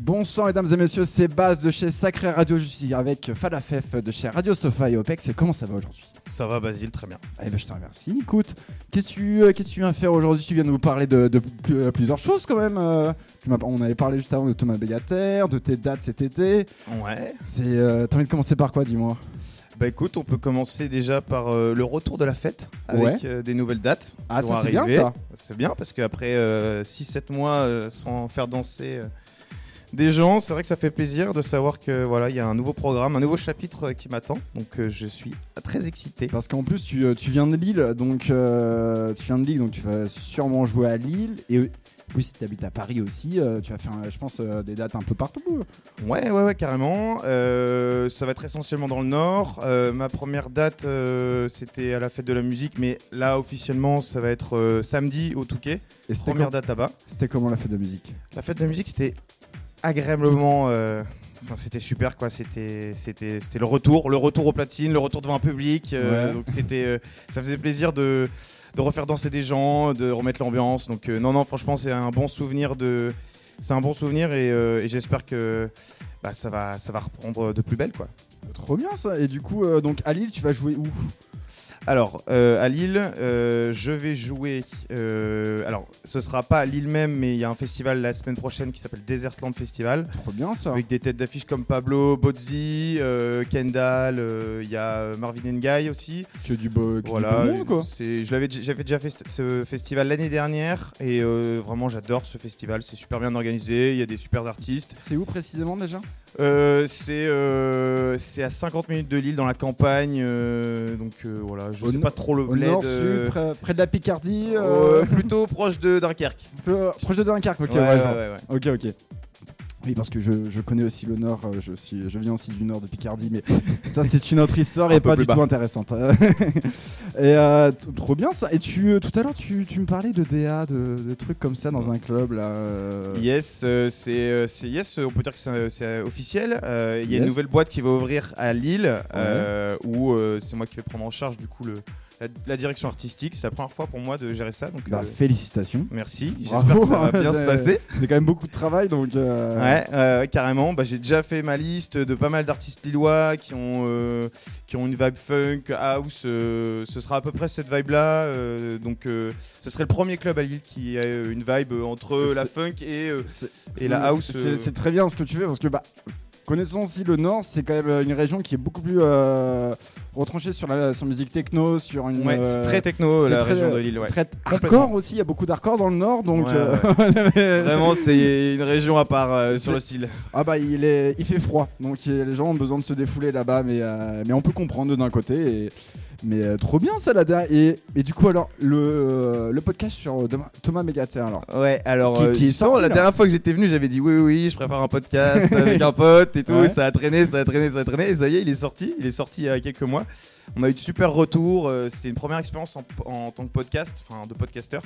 Bonsoir mesdames et messieurs, c'est Baz de chez Sacré Radio. Je suis avec Falafef de chez Radio Sofa et OPEX. Comment ça va aujourd'hui? Ça va Basile, très bien. Eh ben je te remercie. Écoute, qu'est-ce que tu, euh, que tu viens faire aujourd'hui? Tu viens de nous parler de, euh, plusieurs choses quand même. euh. On avait parlé juste avant de Thomas Bégater, de tes dates cet été. Ouais. C'est, euh, T'as envie de commencer par quoi, dis-moi? Bah écoute, on peut commencer déjà par euh, le retour de la fête avec Ouais. euh, des nouvelles dates. Ah, ça c'est bien ça C'est bien parce qu'après 6-7 mois sans faire danser des gens, c'est vrai que ça fait plaisir de savoir que voilà, il y a un nouveau programme, un nouveau chapitre euh, qui m'attend. Donc euh, je suis très excité. Parce qu'en plus, tu, euh, tu viens de Lille, donc euh, tu viens de Lille, donc tu vas sûrement jouer à Lille. Et oui, si tu habites à Paris aussi, euh, tu vas faire, je pense, euh, des dates un peu partout. Ouais, ouais, ouais, carrément. Euh, ça va être essentiellement dans le Nord. Ma première date, c'était à la fête de la musique, mais là, officiellement, ça va être samedi au Touquet. Et Première date là-bas. c'était comment la fête de musique? La fête de la musique, c'était agréablement. euh, Enfin, c'était super quoi. C'était, c'était, c'était le retour, le retour aux platines, le retour devant un public. euh, Ouais. Donc c'était, euh, ça faisait plaisir de, de refaire danser des gens, de remettre l'ambiance. Donc non, non, franchement, c'est un bon souvenir de, c'est un bon souvenir et, et j'espère que bah, ça va, ça va reprendre de plus belle quoi. Trop bien ça. Et du coup, donc à Lille, tu vas jouer où? Alors, euh, à Lille, euh, je vais jouer. euh, alors, ce sera pas à Lille même, mais il y a un festival la semaine prochaine qui s'appelle Desertland Festival. Trop bien ça. Avec des têtes d'affiche comme Pablo, Bozzi, Kendall, il y a Marvin Ngaye aussi. Que du beau, que Voilà, du beau monde, quoi. j'avais déjà fait ce- festival l'année dernière et vraiment j'adore ce festival. C'est super bien organisé, il y a des super artistes. C'est où précisément déjà? C'est, à 50 minutes de Lille dans la campagne, donc voilà, je Au sais pas trop le Au bled, nord, euh, sud, près, près de la Picardie euh, euh, plutôt proche de Dunkerque. peu- Proche de Dunkerque, ok. Ouais, ouais, ouais. Ok, ok. Oui, parce que je, je connais aussi le Nord, euh, je, suis, je viens aussi du Nord de Picardie, mais ça c'est une autre histoire et pas du bas. tout intéressante. et euh, trop bien ça. Et tu, euh, tout à l'heure, tu, tu me parlais de DA, de, de trucs comme ça dans un club là. Yes, euh, c'est c'est- yes, on peut dire que c'est officiel. Euh, Il y a Yes. une nouvelle boîte qui va ouvrir à Lille, où c'est moi qui vais prendre en charge du coup le, la, la direction artistique. C'est la première fois pour moi de gérer ça, donc bah, euh, félicitations. merci. J'espère que ça va bien se passer. C'est quand même beaucoup de travail donc. euh, Ouais, euh, ouais, carrément. Bah, J'ai déjà fait ma liste de pas mal d'artistes lillois qui ont, qui ont une vibe funk, house. ce sera à peu près cette vibe-là. donc, ce serait le premier club à Lille qui a une vibe entre la funk et, et la house. c'est très bien ce que tu fais parce que bah. Connaissant aussi le Nord, c'est quand même une région qui est beaucoup plus euh, retranchée sur la sur musique techno, sur une. Ouais, c'est euh, très techno la très- région de Lille. Ouais. Très hardcore aussi, il y a beaucoup d'hardcore dans le Nord, donc. Ouais, euh, Vraiment, c'est une région à part euh, sur le style. ah bah il est, il fait froid, donc les gens ont besoin de se défouler là-bas, mais euh, mais on peut comprendre d'un côté. Et, mais euh, trop bien ça là et, et du coup alors le euh, le podcast sur euh, Thomas- Mégater alors. Ouais, alors Qui- est la là. dernière fois que j'étais venu, j'avais dit oui, oui, oui, je prépare un podcast avec un pote et tout. Ouais. et ça a traîné, ça a traîné, ça a traîné. Et ça y est, il est sorti. Il est sorti il y a quelques mois. On a eu de super retours. C'était une première expérience en, en tant que podcast, enfin de podcasteur.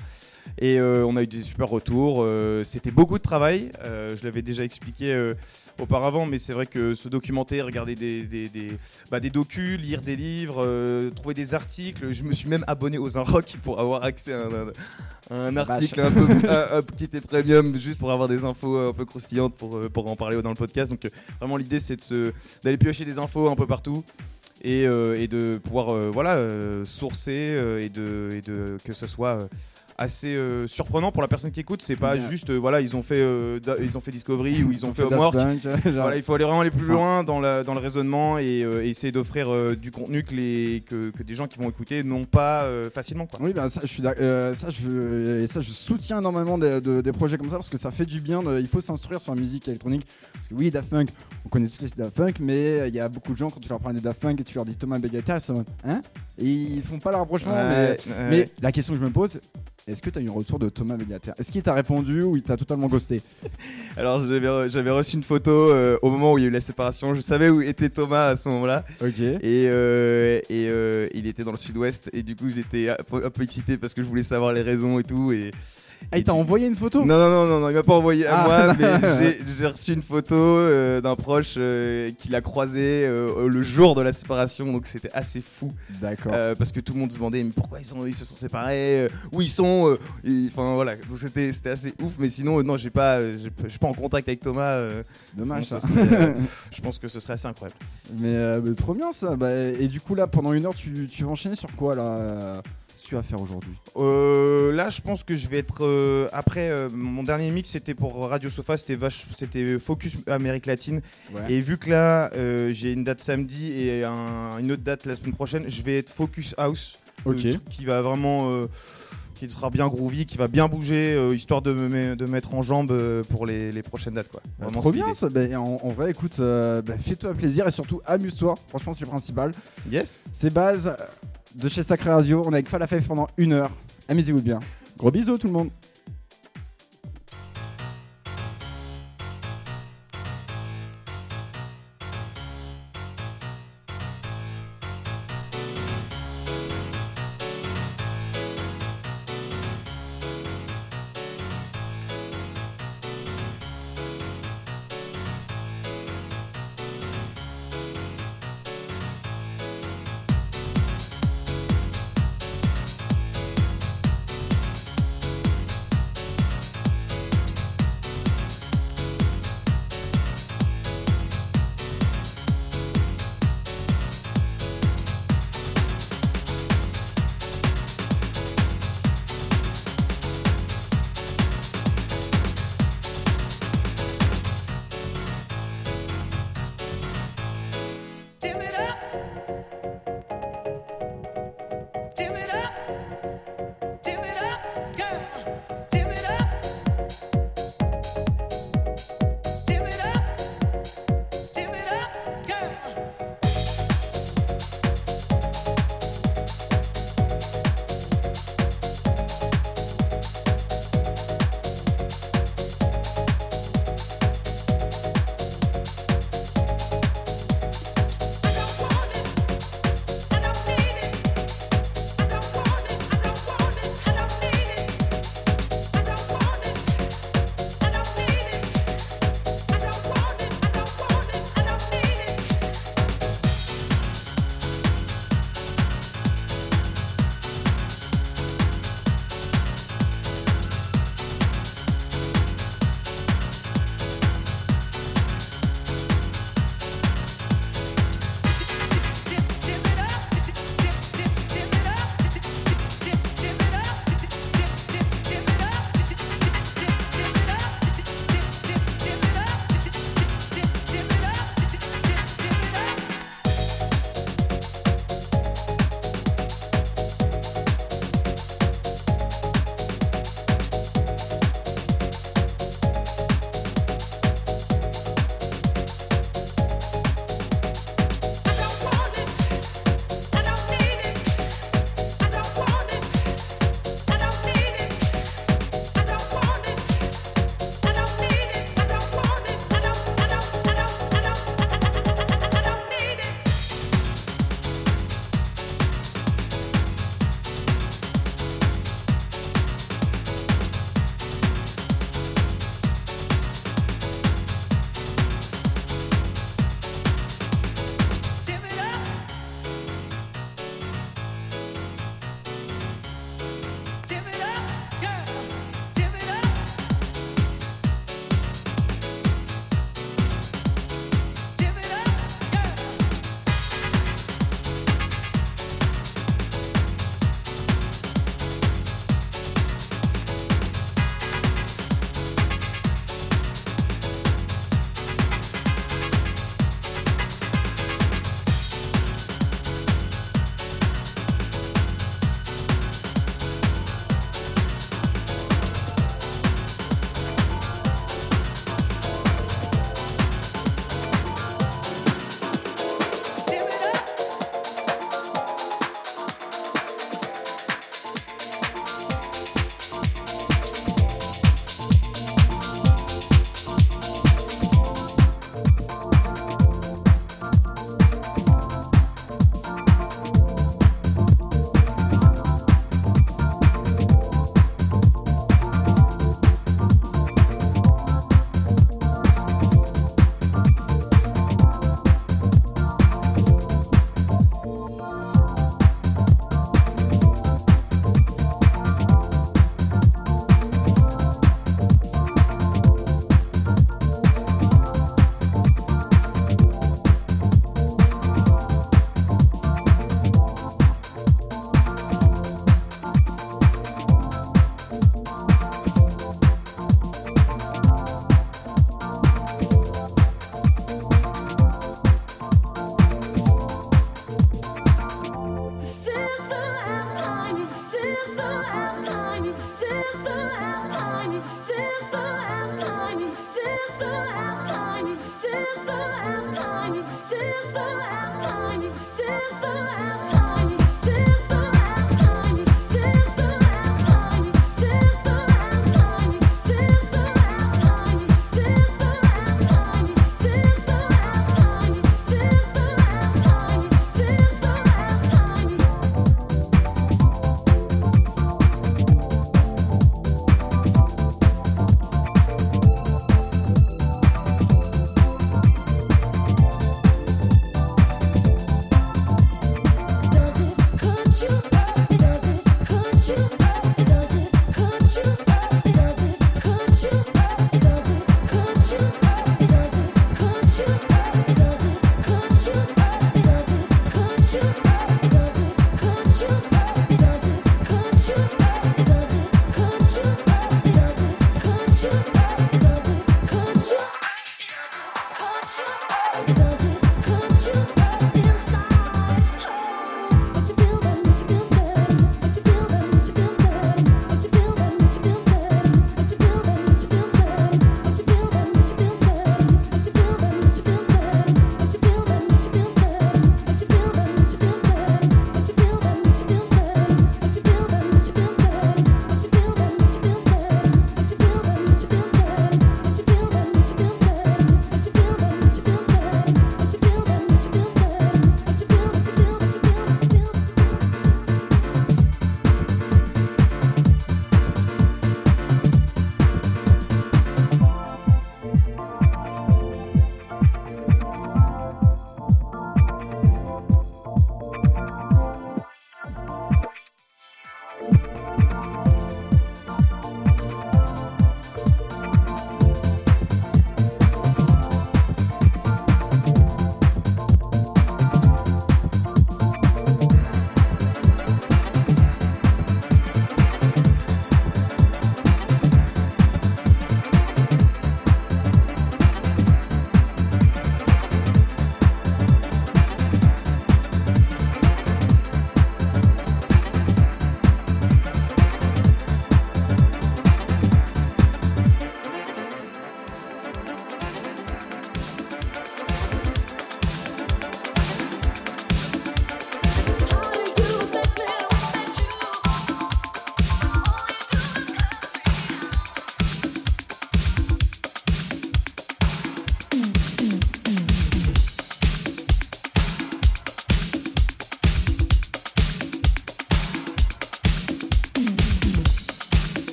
Et euh, on a eu des super retours. euh, C'était beaucoup de travail. euh, je l'avais déjà expliqué auparavant, mais c'est vrai que se documenter, regarder des, des, des, bah, des docus, lire des livres, euh, trouver des articles. Je me suis même abonné aux Unrock pour avoir accès à un, un- un article un peu un, un petit et premium juste pour avoir des infos un peu croustillantes pour, euh, pour en parler dans le podcast. Donc euh, vraiment l'idée c'est de d'aller piocher des infos un peu partout. Et, euh, et de pouvoir euh, voilà euh, sourcer euh, et de et de que ce soit euh, assez euh, surprenant pour la personne qui écoute c'est pas juste euh, voilà ils ont fait euh, da- ils ont fait Discovery ou ils, ont fait, Daft Homework Punk, voilà, il faut aller vraiment aller plus loin dans, la- dans le raisonnement et, et essayer d'offrir du contenu que, les, que, que des gens qui vont écouter n'ont pas facilement. Quoi. Oui, bah, ça, je suis, ça, je, et ça, je soutiens énormément des, de- des projets comme ça parce que ça fait du bien. de- il faut s'instruire sur la musique électronique. Parce que oui, Daft Punk, on connaît tous les Daft Punk, mais il y a beaucoup de gens quand tu leur parles des Daft Punk et tu leur dis Thomas Begater, ils sont hein? Et ils font pas le rapprochement. mais, Ouais, mais ouais. la question que je me pose, est-ce que tu as eu un retour de Thomas Begater Est-ce qu'il t'a répondu ou il t'a totalement ghosté? Alors j'avais re- j'avais reçu une photo euh, au moment où il y a eu la séparation. Je savais où était Thomas à ce moment-là. Ok. Et, euh, et euh, il était dans le sud-ouest. Et du coup j'étais un peu, un peu excité parce que je voulais savoir les raisons et tout. Et, Ah, il t'a envoyé une photo Non, non, non, non, non, il m'a pas envoyé à Ah. moi, mais j'ai- reçu une photo euh, d'un proche euh, qui l'a croisé euh, le jour de la séparation, donc c'était assez fou. D'accord. Euh, parce que tout le monde se demandait mais pourquoi ils, sont, ils se sont séparés, où ils sont, enfin voilà, donc c'était assez ouf, mais sinon non j'ai pas, je suis pas en contact avec Thomas. C'est dommage sinon, ça. je pense que ce serait assez incroyable. Mais, mais trop bien ça. Bah, et du coup là pendant une heure tu, tu vas enchaîner sur quoi là? Tu vas faire aujourd'hui Euh, là, je pense que je vais être euh, après euh, mon dernier mix, c'était pour Radio Sofa, c'était vache, c'était Focus Amérique latine. Et vu que là, j'ai une date samedi et un- une autre date la semaine prochaine, je vais être Focus House, Ok. truc qui va vraiment, qui sera bien groovy, qui va bien bouger, euh, histoire de me de mettre en jambe euh, pour les, les prochaines dates, quoi. Bah, Vraiment, trop bien ça. Bah, en, en vrai écoute, euh, bah, fais-toi plaisir et surtout amuse-toi. Franchement c'est le principal. Yes. C'est base de chez Sacré Radio. On est avec Falafel pendant une heure. Amusez-vous bien. Gros bisous tout le monde.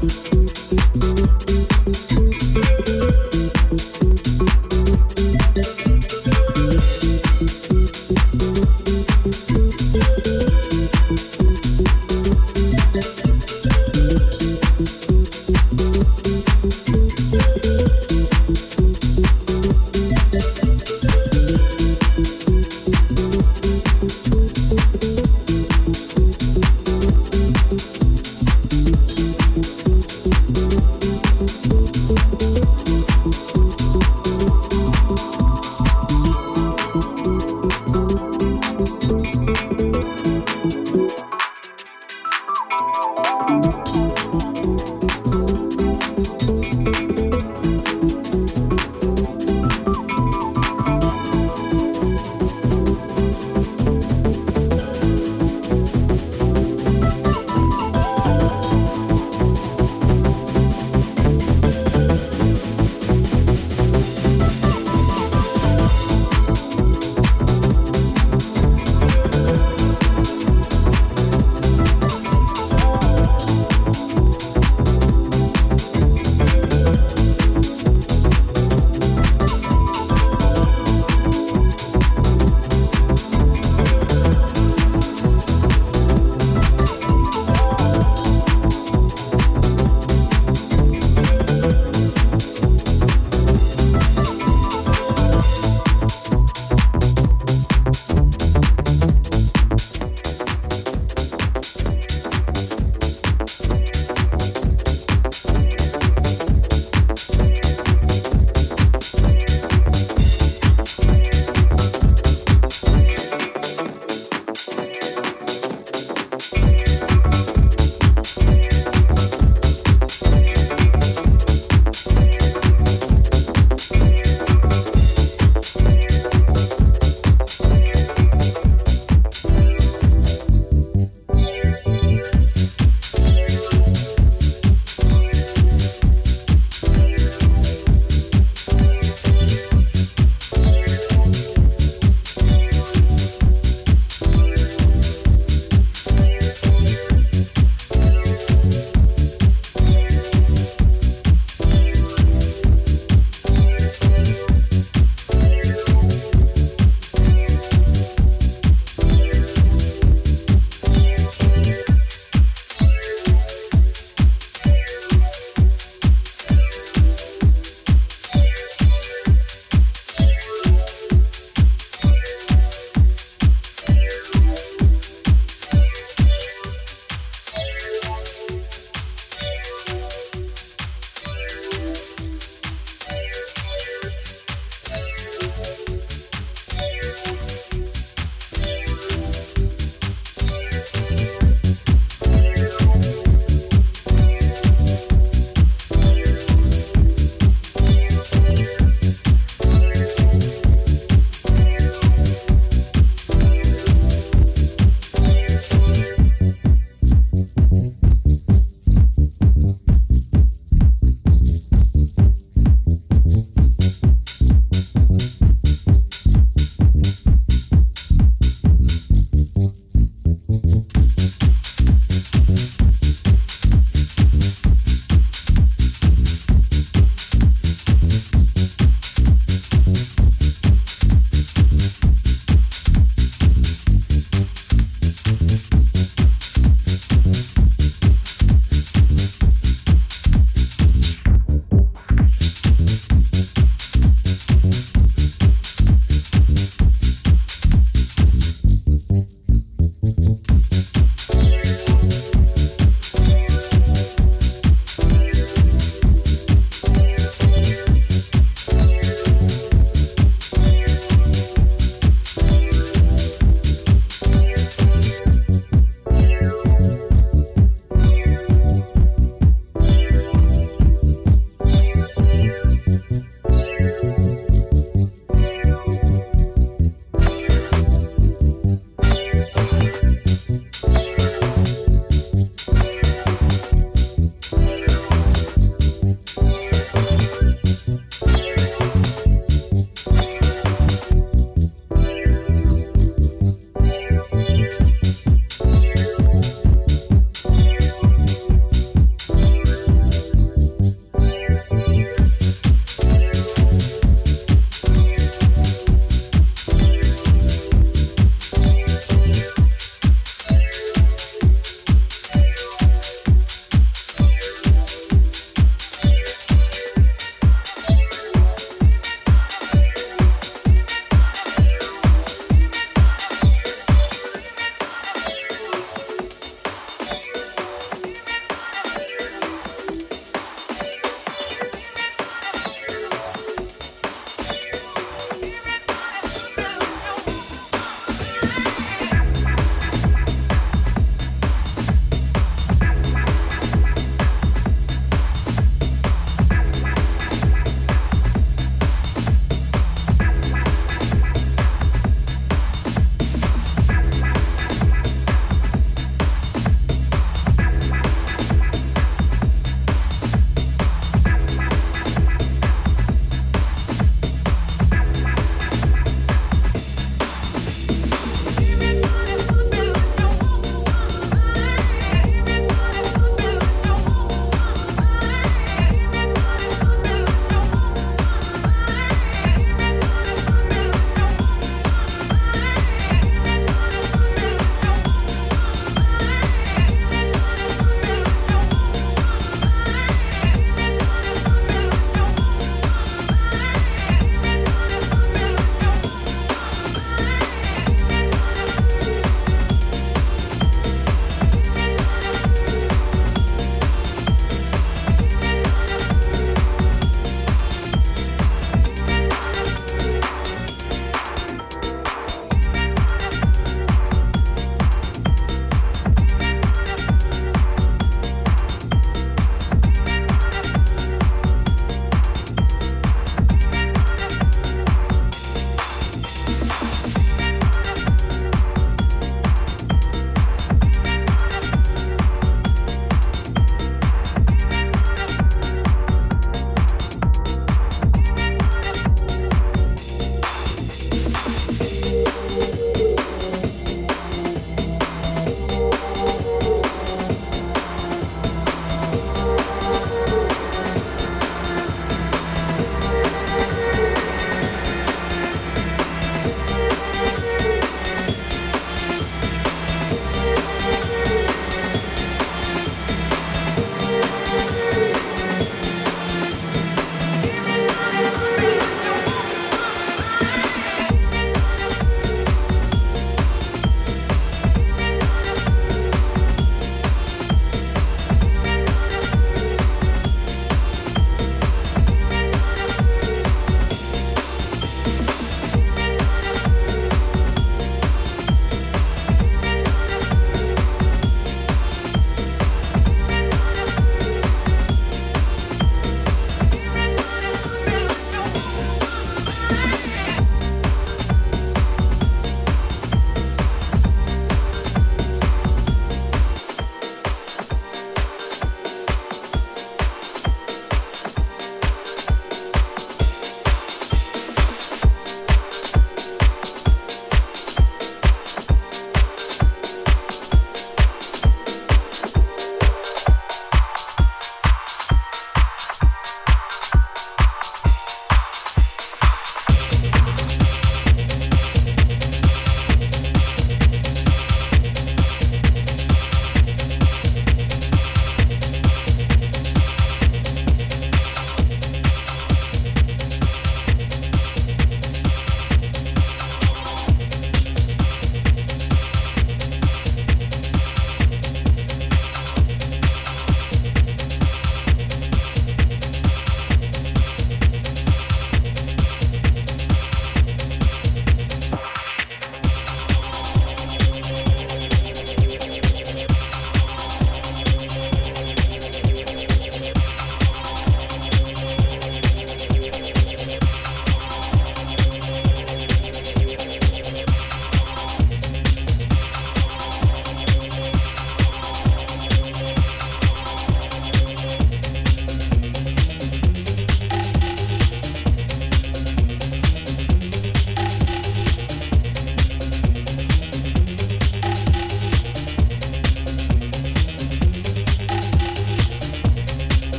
you